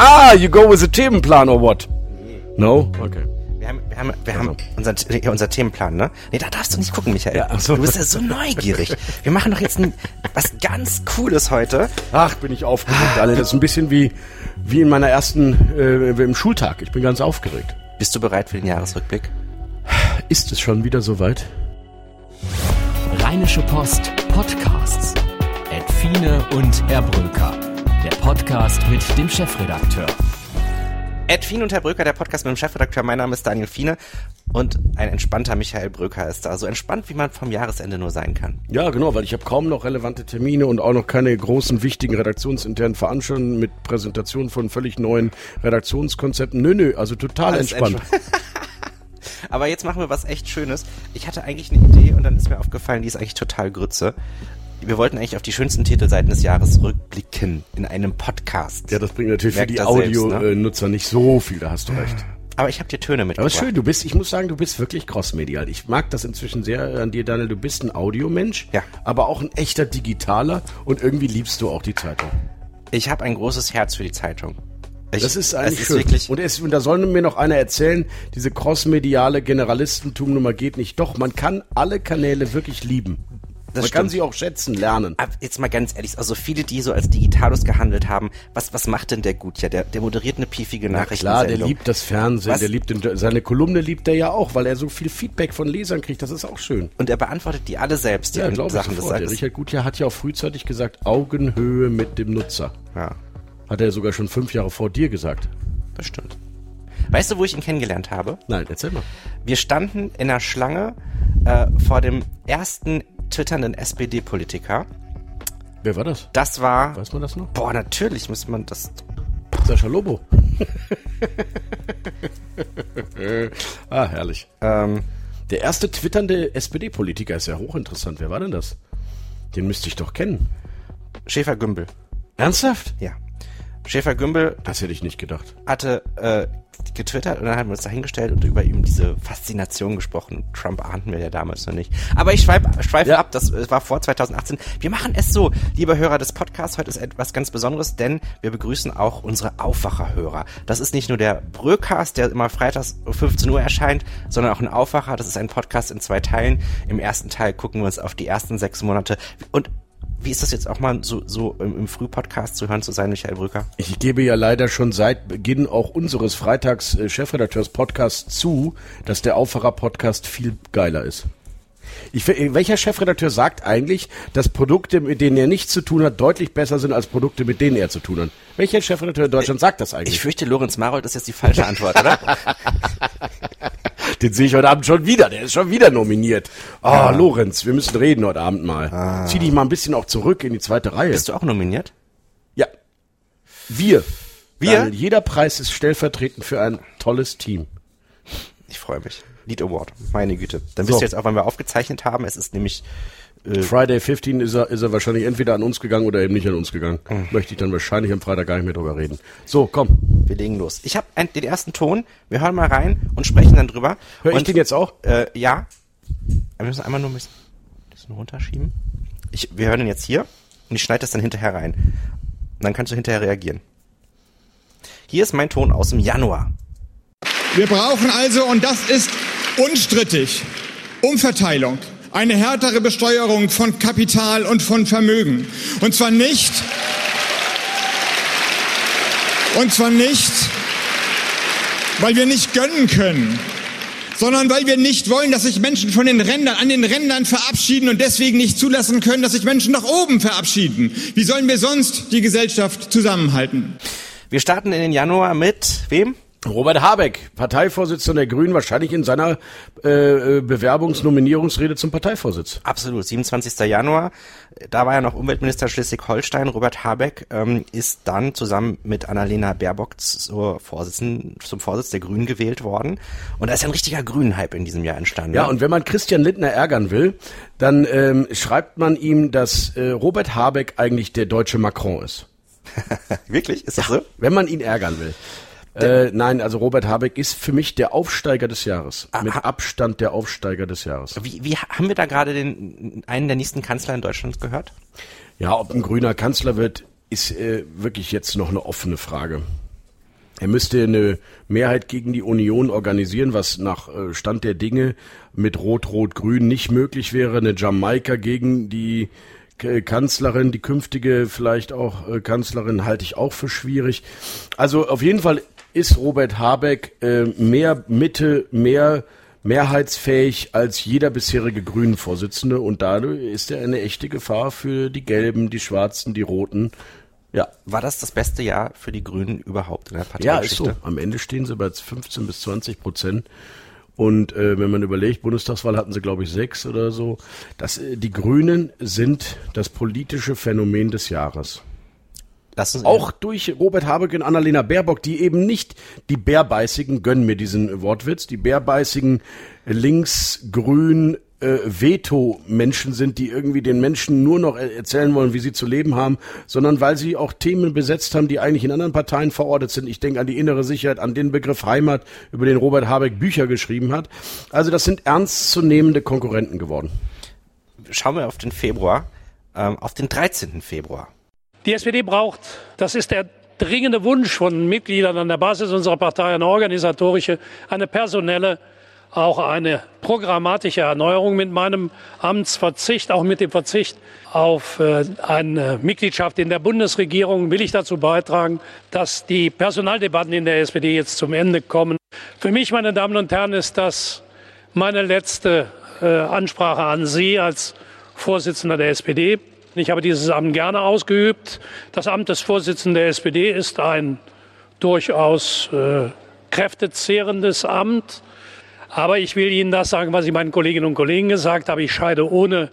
Ah, you go with the Themenplan or what? No? Okay. Wir haben, wir haben, wir Also. haben unser, ja, unser Themenplan, ne? Nee, da darfst du nicht gucken, Michael. Ja, ach so. Du bist ja so neugierig. Wir machen doch jetzt ein, was ganz Cooles heute. Ach, bin ich aufgeregt, alle. Das ist ein bisschen wie, wie in meiner ersten, äh, im Schultag. Ich bin ganz aufgeregt. Bist du bereit für den Jahresrückblick? Ist es schon wieder soweit? Rheinische Post Podcasts. Edfine und Herr Bröker. Podcast mit dem Chefredakteur. Ed Fien und Herr Bröker, der Podcast mit dem Chefredakteur. Mein Name ist Daniel Fiene und ein entspannter Michael Bröker ist da. So entspannt, wie man vom Jahresende nur sein kann. Ja, genau, weil ich habe kaum noch relevante Termine und auch noch keine großen, wichtigen redaktionsinternen Veranstaltungen mit Präsentationen von völlig neuen Redaktionskonzepten. Nö, nö, also total Alles entspannt. Aber jetzt machen wir was echt Schönes. Ich hatte eigentlich eine Idee und dann ist mir aufgefallen, die ist eigentlich total Grütze. Wir wollten eigentlich auf die schönsten Titelseiten des Jahres rückblicken in einem Podcast. Ja, das bringt natürlich für Merkt die er selbst, ne? Audio-Nutzer nicht so viel, da hast du recht. Aber ich habe dir Töne Aber mitgebracht. ist schön, du bist, ich muss sagen, du bist wirklich crossmedial. Ich mag das inzwischen sehr an dir, Daniel. Du bist ein Audiomensch, Ja. aber auch ein echter Digitaler und irgendwie liebst du auch die Zeitung. Ich habe ein großes Herz für die Zeitung. Ich, Das ist eigentlich ist schön. wirklich. und, es, und da soll mir noch einer erzählen, diese crossmediale Generalistentum-Nummer geht nicht. Doch, man kann alle Kanäle wirklich lieben. Das man kann sie auch schätzen, lernen. Ab- Jetzt mal ganz ehrlich, also viele, die so als Digitalos gehandelt haben, was, was macht denn der gut? Ja, der, der moderiert eine piefige Na Nachricht. klar, der liebt das Fernsehen, Was? der liebt den, seine Kolumne liebt er ja auch, weil er so viel Feedback von Lesern kriegt. Das ist auch schön. Und er beantwortet die alle selbst, die Ja, an glaube ich Sachen des sofort. Der Sages. Richard Gutjahr hat ja auch frühzeitig gesagt, Augenhöhe mit dem Nutzer. Ja, Hat er sogar schon fünf Jahre vor dir gesagt. das stimmt. Weißt du, wo ich ihn kennengelernt habe? Nein, erzähl mal. Wir standen in der Schlange äh, vor dem ersten twitternden SPD-Politiker. Wer war das? Das war. Weiß man das noch? Boah, natürlich muss man das. Sascha Lobo. ah, herrlich. Ähm, Der erste twitternde SPD-Politiker ist ja hochinteressant. Wer war denn das? Den müsste ich doch kennen. Schäfer Gümbel. Ernsthaft? Ja. Schäfer Gümbel Das hätte ich nicht gedacht. hatte äh, getwittert und dann haben wir uns da hingestellt und über ihm diese Faszination gesprochen. Trump ahnten wir ja damals noch nicht. Aber ich schweife schweif Ja. ab, das war vor 2018. Wir machen es so, liebe Hörer des Podcasts, heute ist etwas ganz Besonderes, denn wir begrüßen auch unsere Aufwacherhörer. Das ist nicht nur der Bröcast, der immer freitags um 15 Uhr erscheint, sondern auch ein Aufwacher. Das ist ein Podcast in zwei Teilen. Im ersten Teil gucken wir uns auf die ersten sechs Monate und wie ist das jetzt auch mal so, so im, im Frühpodcast zu hören zu sein, Michael Brücker? Ich gebe ja leider schon seit Beginn auch unseres Freitags-Chefredakteurs-Podcasts zu, dass der Aufwacher-Podcast viel geiler ist. Ich, welcher Chefredakteur sagt eigentlich, dass Produkte, mit denen er nichts zu tun hat, deutlich besser sind als Produkte, mit denen er zu tun hat? Welcher Chefredakteur in Deutschland sagt das Ich eigentlich? fürchte, Lorenz Marold ist jetzt die falsche Antwort, oder? Den sehe ich heute Abend schon wieder. Der ist schon wieder nominiert. Ah, Lorenz, wir müssen reden heute Abend mal. Zieh dich mal ein bisschen auch zurück in die zweite Reihe. Bist du auch nominiert? Ja. Wir. Wir? Daniel, jeder Preis ist stellvertretend für ein tolles Team. Ich freue mich. Lead Award, meine Güte. Dann wisst So. ihr jetzt auch, wann wir aufgezeichnet haben. Es ist nämlich, Friday 15 ist er, ist er wahrscheinlich entweder an uns gegangen oder eben nicht an uns gegangen. Hm. Möchte ich dann wahrscheinlich am Freitag gar nicht mehr drüber reden. So, komm. wir legen los. Ich habe den ersten Ton. Wir hören mal rein und sprechen dann drüber. Hör ich und, den jetzt auch? Äh, ja. Wir müssen einmal nur ein bisschen, bisschen runterschieben. Ich, wir hören ihn jetzt hier und ich schneide das dann hinterher rein. Und dann kannst du hinterher reagieren. Hier ist mein Ton aus dem Januar. Wir brauchen also, und das ist unstrittig, Umverteilung. Eine härtere Besteuerung von Kapital und von Vermögen. Und zwar nicht, und zwar nicht, weil wir nicht gönnen können, sondern weil wir nicht wollen, dass sich Menschen von den Rändern, an den Rändern verabschieden und deswegen nicht zulassen können, dass sich Menschen nach oben verabschieden. Wie sollen wir sonst die Gesellschaft zusammenhalten? Wir starten in den Januar mit wem? Robert Habeck, Parteivorsitzender der Grünen, wahrscheinlich in seiner äh, äh, Bewerbungsnominierungsrede zum Parteivorsitz. Absolut, 27. Januar. Da war ja noch Umweltminister Schleswig-Holstein. Robert Habeck ähm, ist dann zusammen mit Annalena Baerbock zur Vorsitzenden, zum Vorsitz der Grünen gewählt worden. Und da ist ein richtiger Grünen-Hype in diesem Jahr entstanden. Ja, ne? und wenn man Christian Lindner ärgern will, dann ähm, schreibt man ihm, dass äh, Robert Habeck eigentlich der deutsche Macron ist. Wirklich? Ist das so? Wenn man ihn ärgern will. Äh, nein, also Robert Habeck ist für mich der Aufsteiger des Jahres. Mit Abstand der Aufsteiger des Jahres. Wie, wie haben wir da gerade den einen der nächsten Kanzler in Deutschland gehört? Ja, ob ein grüner Kanzler wird, ist äh, wirklich jetzt noch eine offene Frage. Er müsste eine Mehrheit gegen die Union organisieren, was nach äh, Stand der Dinge mit Rot-Rot-Grün nicht möglich wäre. Eine Jamaika gegen die Kanzlerin, die künftige vielleicht auch äh, Kanzlerin, halte ich auch für schwierig. Also auf jeden Fall ist Robert Habeck äh, mehr Mitte, mehr mehrheitsfähig als jeder bisherige Grünen-Vorsitzende und dadurch ist er eine echte Gefahr für die Gelben, die Schwarzen, die Roten ja. War das das beste Jahr für die Grünen überhaupt in der Partei? Ja, ist so. Am Ende stehen sie bei 15 bis 20 Prozent. Und äh, wenn man überlegt, Bundestagswahl hatten sie, glaube ich, sechs oder so. Das, äh, die Grünen sind das politische Phänomen des Jahres. Auch durch Robert Habeck und Annalena Baerbock, die eben nicht die Bärbeißigen, gönnen mir diesen Wortwitz, die Bärbeißigen links-grün äh, Veto-Menschen sind, die irgendwie den Menschen nur noch erzählen wollen, wie sie zu leben haben, sondern weil sie auch Themen besetzt haben, die eigentlich in anderen Parteien verortet sind. Ich denke an die innere Sicherheit, an den Begriff Heimat, über den Robert Habeck Bücher geschrieben hat. Also das sind ernstzunehmende Konkurrenten geworden. Schauen wir auf den Februar, ähm, auf den 13. Februar. Die SPD braucht, das ist der dringende Wunsch von Mitgliedern an der Basis unserer Partei, eine organisatorische, eine personelle auch eine programmatische Erneuerung mit meinem Amtsverzicht, auch mit dem Verzicht auf äh, eine Mitgliedschaft in der Bundesregierung will ich dazu beitragen, dass die Personaldebatten in der SPD jetzt zum Ende kommen. Für mich, meine Damen und Herren, ist das meine letzte äh, Ansprache an Sie als Vorsitzender der SPD. Ich habe dieses Amt gerne ausgeübt. Das Amt des Vorsitzenden der SPD ist ein durchaus äh, kräftezehrendes Amt. Aber ich will Ihnen das sagen, was ich meinen Kolleginnen und Kollegen gesagt habe. Ich scheide ohne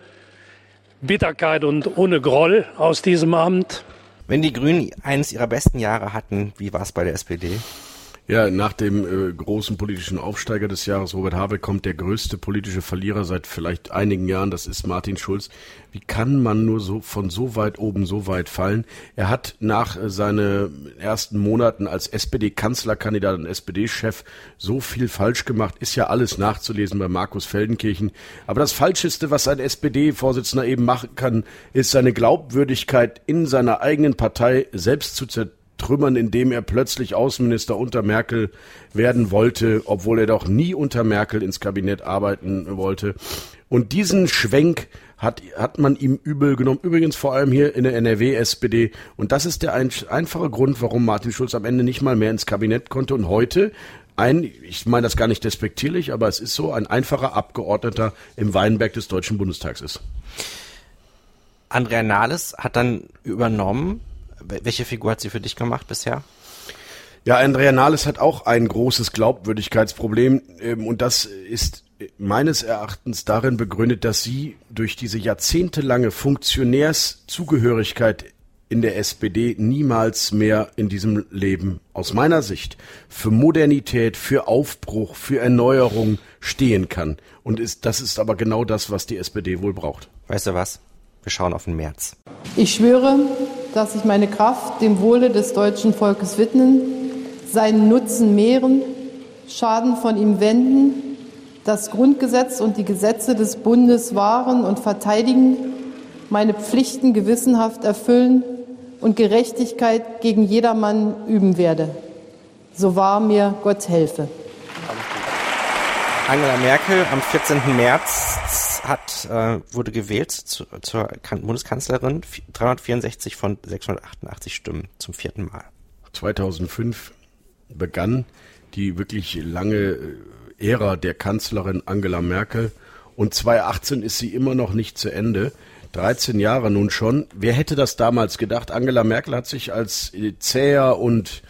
Bitterkeit und ohne Groll aus diesem Amt. Wenn die Grünen eines ihrer besten Jahre hatten, wie war es bei der SPD? Ja, nach dem äh, großen politischen Aufsteiger des Jahres, Robert Habeck, kommt der größte politische Verlierer seit vielleicht einigen Jahren, das ist Martin Schulz. Wie kann man nur so von so weit oben so weit fallen? Er hat nach äh, seinen ersten Monaten als SPD-Kanzlerkandidat und SPD-Chef so viel falsch gemacht, ist ja alles nachzulesen bei Markus Feldenkirchen. Aber das Falscheste, was ein SPD-Vorsitzender eben machen kann, ist seine Glaubwürdigkeit in seiner eigenen Partei selbst zu zerstört trümmern, indem er plötzlich Außenminister unter Merkel werden wollte, obwohl er doch nie unter Merkel ins Kabinett arbeiten wollte. Und diesen Schwenk hat, hat man ihm übel genommen. Übrigens vor allem hier in der NRW-SPD. Und das ist der ein, einfache Grund, warum Martin Schulz am Ende nicht mal mehr ins Kabinett konnte und heute ein, ich meine das gar nicht despektierlich, aber es ist so, ein einfacher Abgeordneter im Weinberg des Deutschen Bundestags ist. Andrea Nahles hat dann übernommen welche Figur hat sie für dich gemacht bisher? Ja, Andrea Nahles hat auch ein großes Glaubwürdigkeitsproblem ähm, und das ist meines Erachtens darin begründet, dass sie durch diese jahrzehntelange Funktionärszugehörigkeit in der SPD niemals mehr in diesem Leben aus meiner Sicht für Modernität, für Aufbruch, für Erneuerung stehen kann. Und ist, das ist aber genau das, was die SPD wohl braucht. Weißt du was? Wir schauen auf den März. Ich schwöre, dass ich meine Kraft dem Wohle des deutschen Volkes widmen, seinen Nutzen mehren, Schaden von ihm wenden, das Grundgesetz und die Gesetze des Bundes wahren und verteidigen, meine Pflichten gewissenhaft erfüllen und Gerechtigkeit gegen jedermann üben werde. So wahr mir Gott helfe. Angela Merkel am 14. März hat, äh, wurde gewählt zu, zur Bundeskanzlerin, 364 von 688 Stimmen zum vierten Mal. 2005 begann die wirklich lange äh, Ära der Kanzlerin Angela Merkel und 2018 ist sie immer noch nicht zu Ende. 13 Jahre nun schon. Wer hätte das damals gedacht? Angela Merkel hat sich als zäher und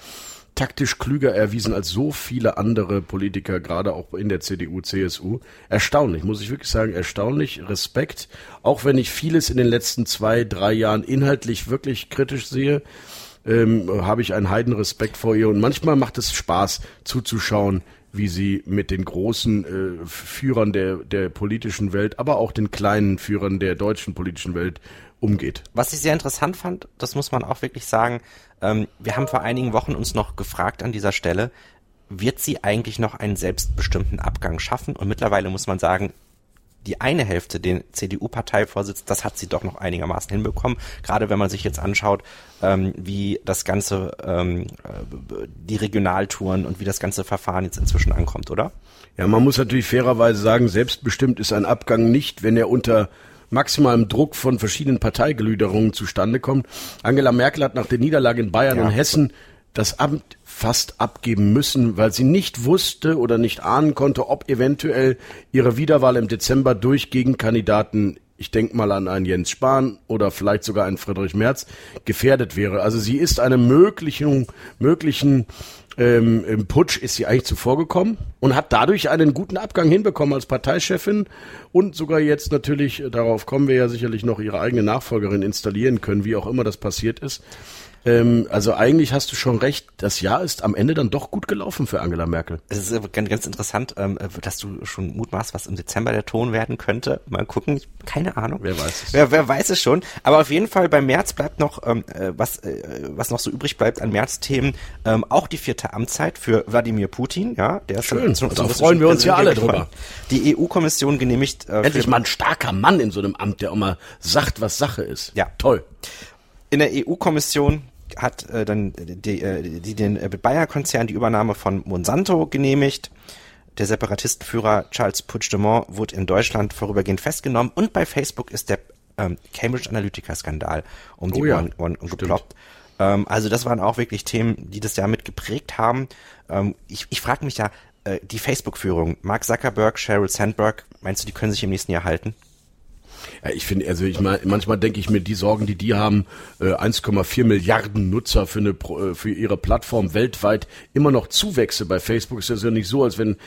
taktisch klüger erwiesen als so viele andere Politiker, gerade auch in der CDU, CSU. Erstaunlich, muss ich wirklich sagen, erstaunlich. Respekt. Auch wenn ich vieles in den letzten zwei, drei Jahren inhaltlich wirklich kritisch sehe, ähm, habe ich einen Heidenrespekt vor ihr. Und manchmal macht es Spaß zuzuschauen, wie sie mit den großen äh, Führern der, der politischen Welt, aber auch den kleinen Führern der deutschen politischen Welt umgeht. Was ich sehr interessant fand, das muss man auch wirklich sagen, ähm, wir haben vor einigen Wochen uns noch gefragt an dieser Stelle, wird sie eigentlich noch einen selbstbestimmten Abgang schaffen? Und mittlerweile muss man sagen, die eine Hälfte, den CDU-Parteivorsitz, das hat sie doch noch einigermaßen hinbekommen. Gerade wenn man sich jetzt anschaut, ähm, wie das ganze, ähm, äh, die Regionaltouren und wie das ganze Verfahren jetzt inzwischen ankommt, oder? Ja, man muss natürlich fairerweise sagen, selbstbestimmt ist ein Abgang nicht, wenn er unter maximalem Druck von verschiedenen Parteigelüderungen zustande kommt. Angela Merkel hat nach der Niederlage in Bayern ja. und Hessen das Amt fast abgeben müssen, weil sie nicht wusste oder nicht ahnen konnte, ob eventuell ihre Wiederwahl im Dezember durch Gegenkandidaten, ich denke mal an einen Jens Spahn oder vielleicht sogar einen Friedrich Merz, gefährdet wäre. Also sie ist einem möglichen, möglichen ähm, im Putsch ist sie eigentlich zuvor gekommen und hat dadurch einen guten Abgang hinbekommen als Parteichefin und sogar jetzt natürlich, darauf kommen wir ja sicherlich noch, ihre eigene Nachfolgerin installieren können, wie auch immer das passiert ist. Ähm, also eigentlich hast du schon recht, das Jahr ist am Ende dann doch gut gelaufen für Angela Merkel. Es ist ganz, ganz interessant, ähm, dass du schon mutmaßt, was im Dezember der Ton werden könnte. Mal gucken, keine Ahnung. Wer weiß es. Wer, wer weiß es schon. Aber auf jeden Fall beim März bleibt noch, ähm, äh, was, äh, was noch so übrig bleibt an Märzthemen, ähm, auch die vierte Amtszeit für Wladimir Putin. Ja, der ist Schön, schon, da freuen wir uns ja alle drüber. Die EU-Kommission genehmigt... Äh, Endlich mal ein starker Mann in so einem Amt, der auch mal sagt, was Sache ist. Ja. Toll. In der EU-Kommission hat äh, dann die, äh, die den äh, Bayer-Konzern die Übernahme von Monsanto genehmigt. Der Separatistenführer Charles Puigdemont wurde in Deutschland vorübergehend festgenommen und bei Facebook ist der ähm, Cambridge Analytica-Skandal um die oh ja, Ohren, Ohren geploppt. Ähm, also das waren auch wirklich Themen, die das Jahr mit geprägt haben. Ähm, ich ich frage mich ja, äh, die Facebook-Führung, Mark Zuckerberg, Sheryl Sandberg, meinst du, die können sich im nächsten Jahr halten? Ja, ich finde, also ich meine, manchmal denke ich mir, die Sorgen, die die haben, äh, 1,4 Milliarden Nutzer für eine äh, für ihre Plattform weltweit immer noch Zuwächse bei Facebook. Ist das ja nicht so, als wenn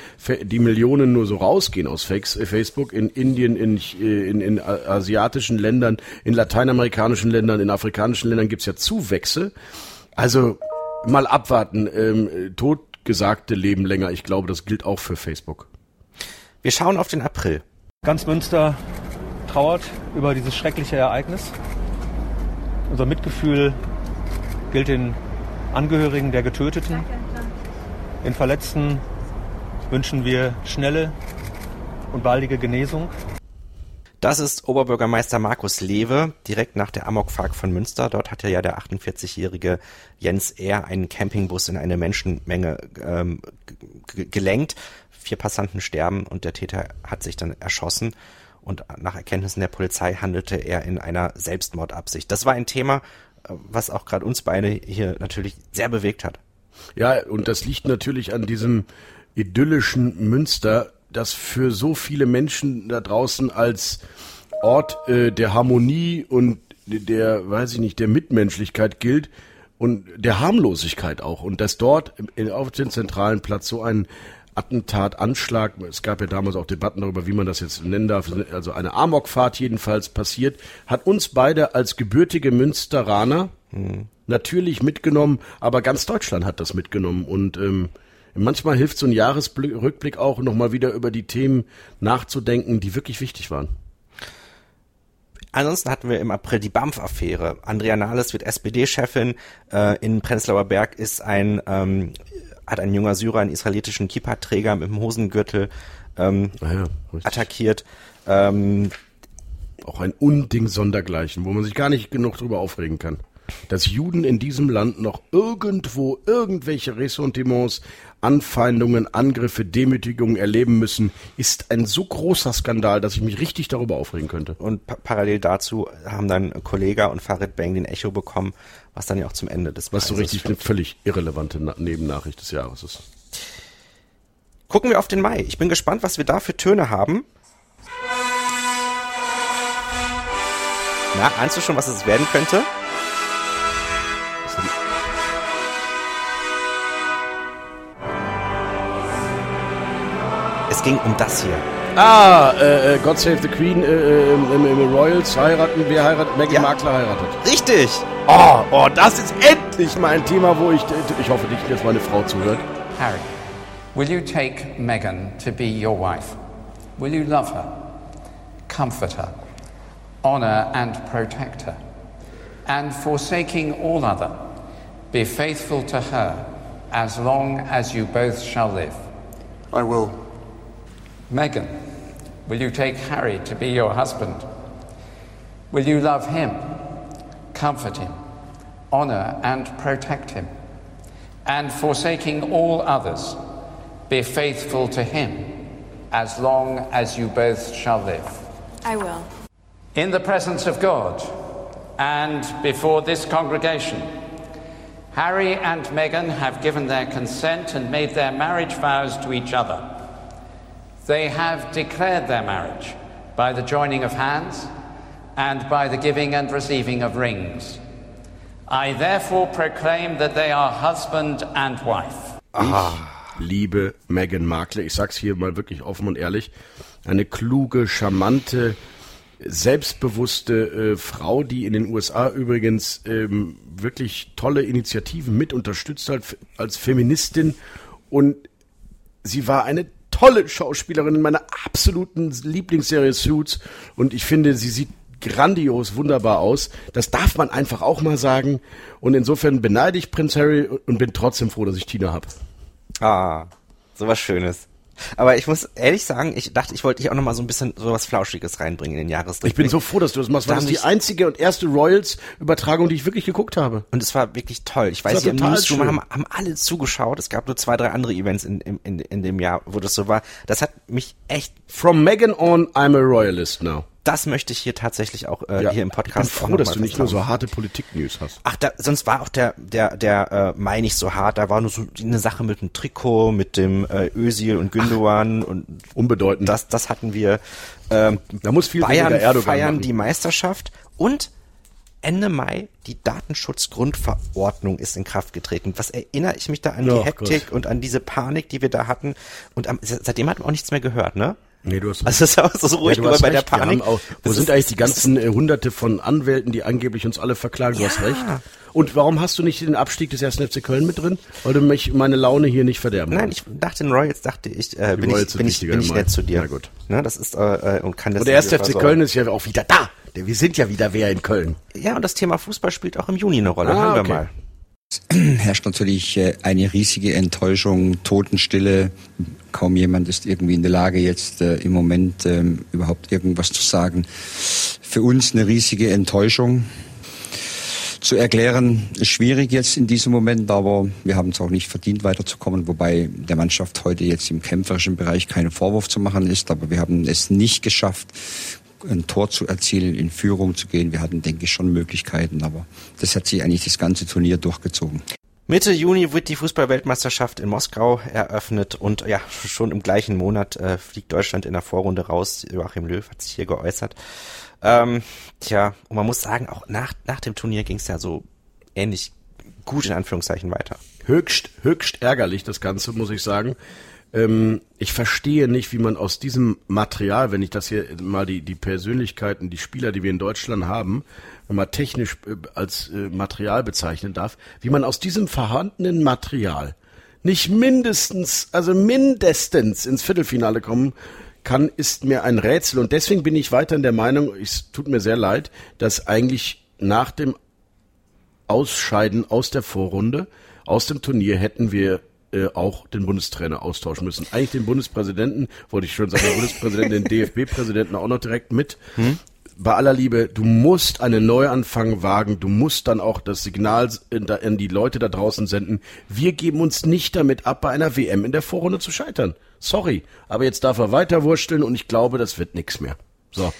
die Millionen nur so rausgehen aus äh, Facebook in Indien, in, äh, in, in asiatischen Ländern, in lateinamerikanischen Ländern, in afrikanischen Ländern gibt's ja Zuwächse. Also mal abwarten. Ähm, totgesagte leben länger. Ich glaube, das gilt auch für Facebook. Wir schauen auf den April. Ganz Münster trauert über dieses schreckliche Ereignis. Unser Mitgefühl gilt den Angehörigen der Getöteten. Den Verletzten wünschen wir schnelle und baldige Genesung. Das ist Oberbürgermeister Markus Lewe, direkt nach der Amokfahrt von Münster. Dort hatte ja der 48-jährige Jens R. einen Campingbus in eine Menschenmenge ähm, gelenkt. Vier Passanten sterben und der Täter hat sich dann erschossen und nach Erkenntnissen der Polizei handelte er in einer Selbstmordabsicht. Das war ein Thema, äh, was auch gerade uns beide hier natürlich sehr bewegt hat. Ja, und das liegt natürlich an diesem idyllischen Münster, das für so viele Menschen da draußen als Ort äh, der Harmonie und der, weiß ich nicht, der Mitmenschlichkeit gilt und der Harmlosigkeit auch. Und dass dort auf dem zentralen Platz so ein Attentat, Anschlag, es gab ja damals auch Debatten darüber, wie man das jetzt nennen darf, also eine Amokfahrt jedenfalls passiert, hat uns beide als gebürtige Münsteraner mhm. natürlich mitgenommen, aber ganz Deutschland hat das mitgenommen und ähm, manchmal hilft so ein Jahresrückblick auch nochmal wieder über die Themen nachzudenken, die wirklich wichtig waren. Ansonsten hatten wir im April die BAMF-Affäre. Andrea Nahles wird SPD-Chefin. Äh, in Prenzlauer Berg ist ein ähm, hat ein junger Syrer einen israelitischen Kippa-Träger mit dem Hosengürtel ähm, ah ja, attackiert. Ähm, auch ein Unding sondergleichen, wo man sich gar nicht genug drüber aufregen kann. Dass Juden in diesem Land noch irgendwo irgendwelche Ressentiments, Anfeindungen, Angriffe, Demütigungen erleben müssen, ist ein so großer Skandal, dass ich mich richtig darüber aufregen könnte. Und pa parallel dazu haben dann Kollega und Farid Bang den Echo bekommen, was dann ja auch zum Ende des Was so richtig eine völlig irrelevante Na Nebennachricht des Jahres ist. Gucken wir auf den Mai. Ich bin gespannt, was wir da für Töne haben. Na, ahnst du schon, was es werden könnte? Es ging um das hier. Ah, äh, äh, God Save the Queen äh, äh im, im, im, Royals heiraten, wer heiratet? Meghan ja. Markle heiratet. Richtig. Oh, oh, das ist endlich mal ein Thema, wo ich, ich hoffe nicht, dass meine Frau zuhört. Harry, will you take Meghan to be your wife? Will you love her, comfort her, honor and protect her, and forsaking all other, be faithful to her as long as you both shall live? I will. Meghan, Will you take Harry to be your husband? Will you love him, comfort him, honor and protect him? And forsaking all others, be faithful to him as long as you both shall live. I will. In the presence of God and before this congregation, Harry and Meghan have given their consent and made their marriage vows to each other. They have declared their marriage by the joining of hands and by the giving and receiving of rings. I therefore proclaim that they are husband and wife. Ich liebe Meghan Markle. Ich sag's hier mal wirklich offen und ehrlich. Eine kluge, charmante, selbstbewusste äh, Frau, die in den USA übrigens ähm, wirklich tolle Initiativen mit unterstützt hat als Feministin und sie war eine tolle Schauspielerin in meiner absoluten Lieblingsserie Suits und ich finde, sie sieht grandios, wunderbar aus. Das darf man einfach auch mal sagen und insofern beneide ich Prinz Harry und bin trotzdem froh, dass ich Tina habe. Ah, sowas Schönes. Aber ich muss ehrlich sagen, ich dachte, ich wollte dich auch noch mal so ein bisschen sowas Flauschiges reinbringen in den Jahresrückblick. Ich bin so froh, dass du das machst, weil Da das ist die einzige und erste Royals-Übertragung, die ich wirklich geguckt habe. Und es war wirklich toll. Ich weiß, hier im Newsroom haben, haben alle zugeschaut. Es gab nur zwei, drei andere Events in, in, in, in dem Jahr, wo das so war. Das hat mich echt, From Megan on, I'm a Royalist now. Das möchte ich hier tatsächlich auch äh, Ja, hier im Podcast ich bin froh, dass du nicht nur so harte Politik-News hast. Ach, da, sonst war auch der, der, der, äh, Mai nicht so hart. Da war nur so eine Sache mit dem Trikot, mit dem äh, Özil und Gündogan und Unbedeutend. das, das hatten wir. Ähm, Da muss viel Bayern weniger Erdogan feiern machen. die Meisterschaft und Ende Mai die Datenschutzgrundverordnung ist in Kraft getreten. Was erinnere ich mich da an Oh die Hektik Gott. und an diese Panik, die wir da hatten? Und am, seitdem hat man auch nichts mehr gehört, ne? Nee, du hast Also es ist auch so ruhig hast bei der. Wir Panik. Auch, wo Das sind ist- eigentlich die das ganzen äh, Hunderte von Anwälten, die angeblich uns alle verklagen? Du Ja. hast recht. Und warum hast du nicht den Abstieg des 1. FC Köln mit drin? Weil du mich meine Laune hier nicht verderben Nein, willst. ich dachte den Royals, dachte ich, äh, bin, Royals ich bin, ich, bin ich nett zu dir. Na gut. Ne, das ist äh, und kann das Und der 1. FC. Köln ist ja auch wieder da. Wir sind ja wieder wer in Köln. Ja, und das Thema Fußball spielt auch im Juni eine Rolle. Ah, Hören wir okay. mal. herrscht natürlich äh, eine riesige Enttäuschung, Totenstille. Kaum jemand ist irgendwie in der Lage, jetzt äh, im Moment ähm, überhaupt irgendwas zu sagen. Für uns eine riesige Enttäuschung. Zu erklären ist schwierig jetzt in diesem Moment, aber wir haben es auch nicht verdient, weiterzukommen, wobei der Mannschaft heute jetzt im kämpferischen Bereich keinen Vorwurf zu machen ist, aber wir haben es nicht geschafft, ein Tor zu erzielen, in Führung zu gehen. Wir hatten, denke ich, schon Möglichkeiten, aber das hat sich eigentlich das ganze Turnier durchgezogen. Mitte Juni wird die Fußballweltmeisterschaft in Moskau eröffnet und ja, schon im gleichen Monat äh, fliegt Deutschland in der Vorrunde raus. Joachim Löw hat sich hier geäußert. Ähm, tja, und man muss sagen, auch nach, nach dem Turnier ging es ja so ähnlich gut in Anführungszeichen weiter. höchst, höchst ärgerlich, das Ganze, muss ich sagen. Ähm, ich verstehe nicht, wie man aus diesem Material, wenn ich das hier mal die, die Persönlichkeiten, die Spieler, die wir in Deutschland haben, mal technisch äh, als äh, Material bezeichnen darf, wie man aus diesem vorhandenen Material nicht mindestens, also mindestens ins Viertelfinale kommen kann, ist mir ein Rätsel. Und deswegen bin ich weiterhin der Meinung, es tut mir sehr leid, dass eigentlich nach dem Ausscheiden aus der Vorrunde, aus dem Turnier hätten wir äh, auch den Bundestrainer austauschen müssen. Eigentlich den Bundespräsidenten, wollte ich schon sagen, den Bundespräsidenten, den DFB-Präsidenten auch noch direkt mit. Bei aller Liebe, du musst einen Neuanfang wagen, du musst dann auch das Signal in die Leute da draußen senden, wir geben uns nicht damit ab, bei einer WM in der Vorrunde zu scheitern. Sorry, aber jetzt darf er weiter wursteln und ich glaube, das wird nix mehr. So.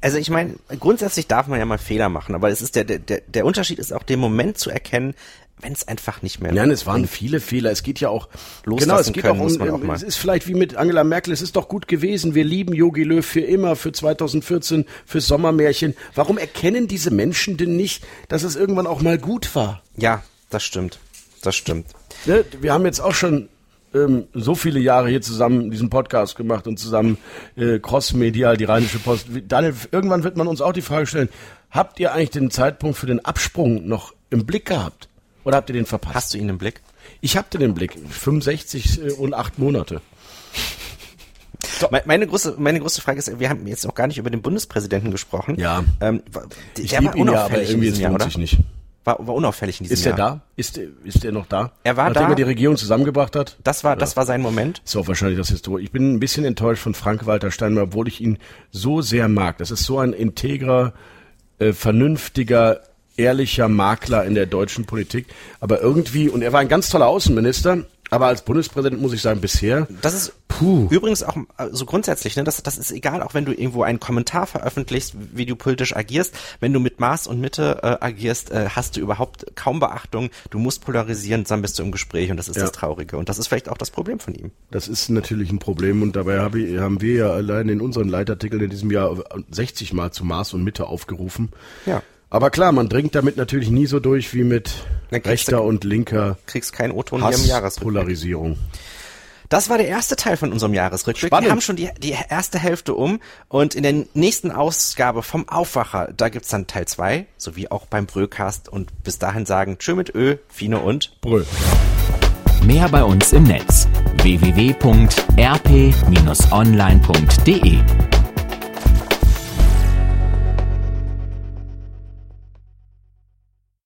Also ich meine, grundsätzlich darf man ja mal Fehler machen, aber es ist der, der, der der Unterschied ist auch den Moment zu erkennen, wenn es einfach nicht mehr Nein, es waren viele Fehler. Es geht ja auch Loslassen genau, es geht können auch muss um, man auch mal. es ist vielleicht wie mit Angela Merkel, es ist doch gut gewesen. Wir lieben Yogi Löw für immer, für 2014, für Sommermärchen. Warum erkennen diese Menschen denn nicht, dass es irgendwann auch mal gut war? Ja, das stimmt. Das stimmt. Ne? Wir haben jetzt auch schon ähm, so viele Jahre hier zusammen diesen Podcast gemacht und zusammen äh, crossmedial die Rheinische Post. Daniel, irgendwann wird man uns auch die Frage stellen, habt ihr eigentlich den Zeitpunkt für den Absprung noch im Blick gehabt? Oder habt ihr den verpasst? Hast du ihn im Blick? Ich hab den im Blick. 65 äh, und 8 Monate. Me- Meine große, meine große Frage ist, wir haben jetzt noch gar nicht über den Bundespräsidenten gesprochen. Ja. Ähm, Ich der lieb war ihn ja, in diesem es Jahr, oder? nicht. war, war unauffällig in diesem Ist Jahr. er da? Ist, ist er noch da? Er war Nachdem da. er die Regierung zusammengebracht hat? Das war, das war sein Moment. Ist auch wahrscheinlich das Historie. Ich bin ein bisschen enttäuscht von Frank-Walter Steinmeier, obwohl ich ihn so sehr mag. Das ist so ein integrer, äh, vernünftiger, ehrlicher Makler in der deutschen Politik. Aber irgendwie, und er war ein ganz toller Außenminister, aber als Bundespräsident muss ich sagen, bisher, Das ist puh. übrigens auch so grundsätzlich, ne, das, das ist egal, auch wenn du irgendwo einen Kommentar veröffentlichst, wie du politisch agierst, wenn du mit Maß und Mitte äh, agierst, äh, hast du überhaupt kaum Beachtung, du musst polarisieren, dann bist du im Gespräch und das ist Ja. das Traurige. Und das ist vielleicht auch das Problem von ihm. Das ist natürlich ein Problem und dabei hab ich, haben wir ja allein in unseren Leitartikeln in diesem Jahr 60 Mal zu Maß und Mitte aufgerufen. Ja. Aber klar, man dringt damit natürlich nie so durch wie mit kriegst du- rechter und linker Kriegst keinen O-Ton hier im Jahresrückblick. Hasspolarisierung. Das war der erste Teil von unserem Jahresrückblick. Spannend. Wir haben schon die, die erste Hälfte um und in der nächsten Ausgabe vom Aufwacher, da gibt's dann Teil zwei, sowie auch beim Bröcast und bis dahin sagen Tschö mit Ö, Fine und Brüll. Mehr bei uns im Netz www.rp-online.de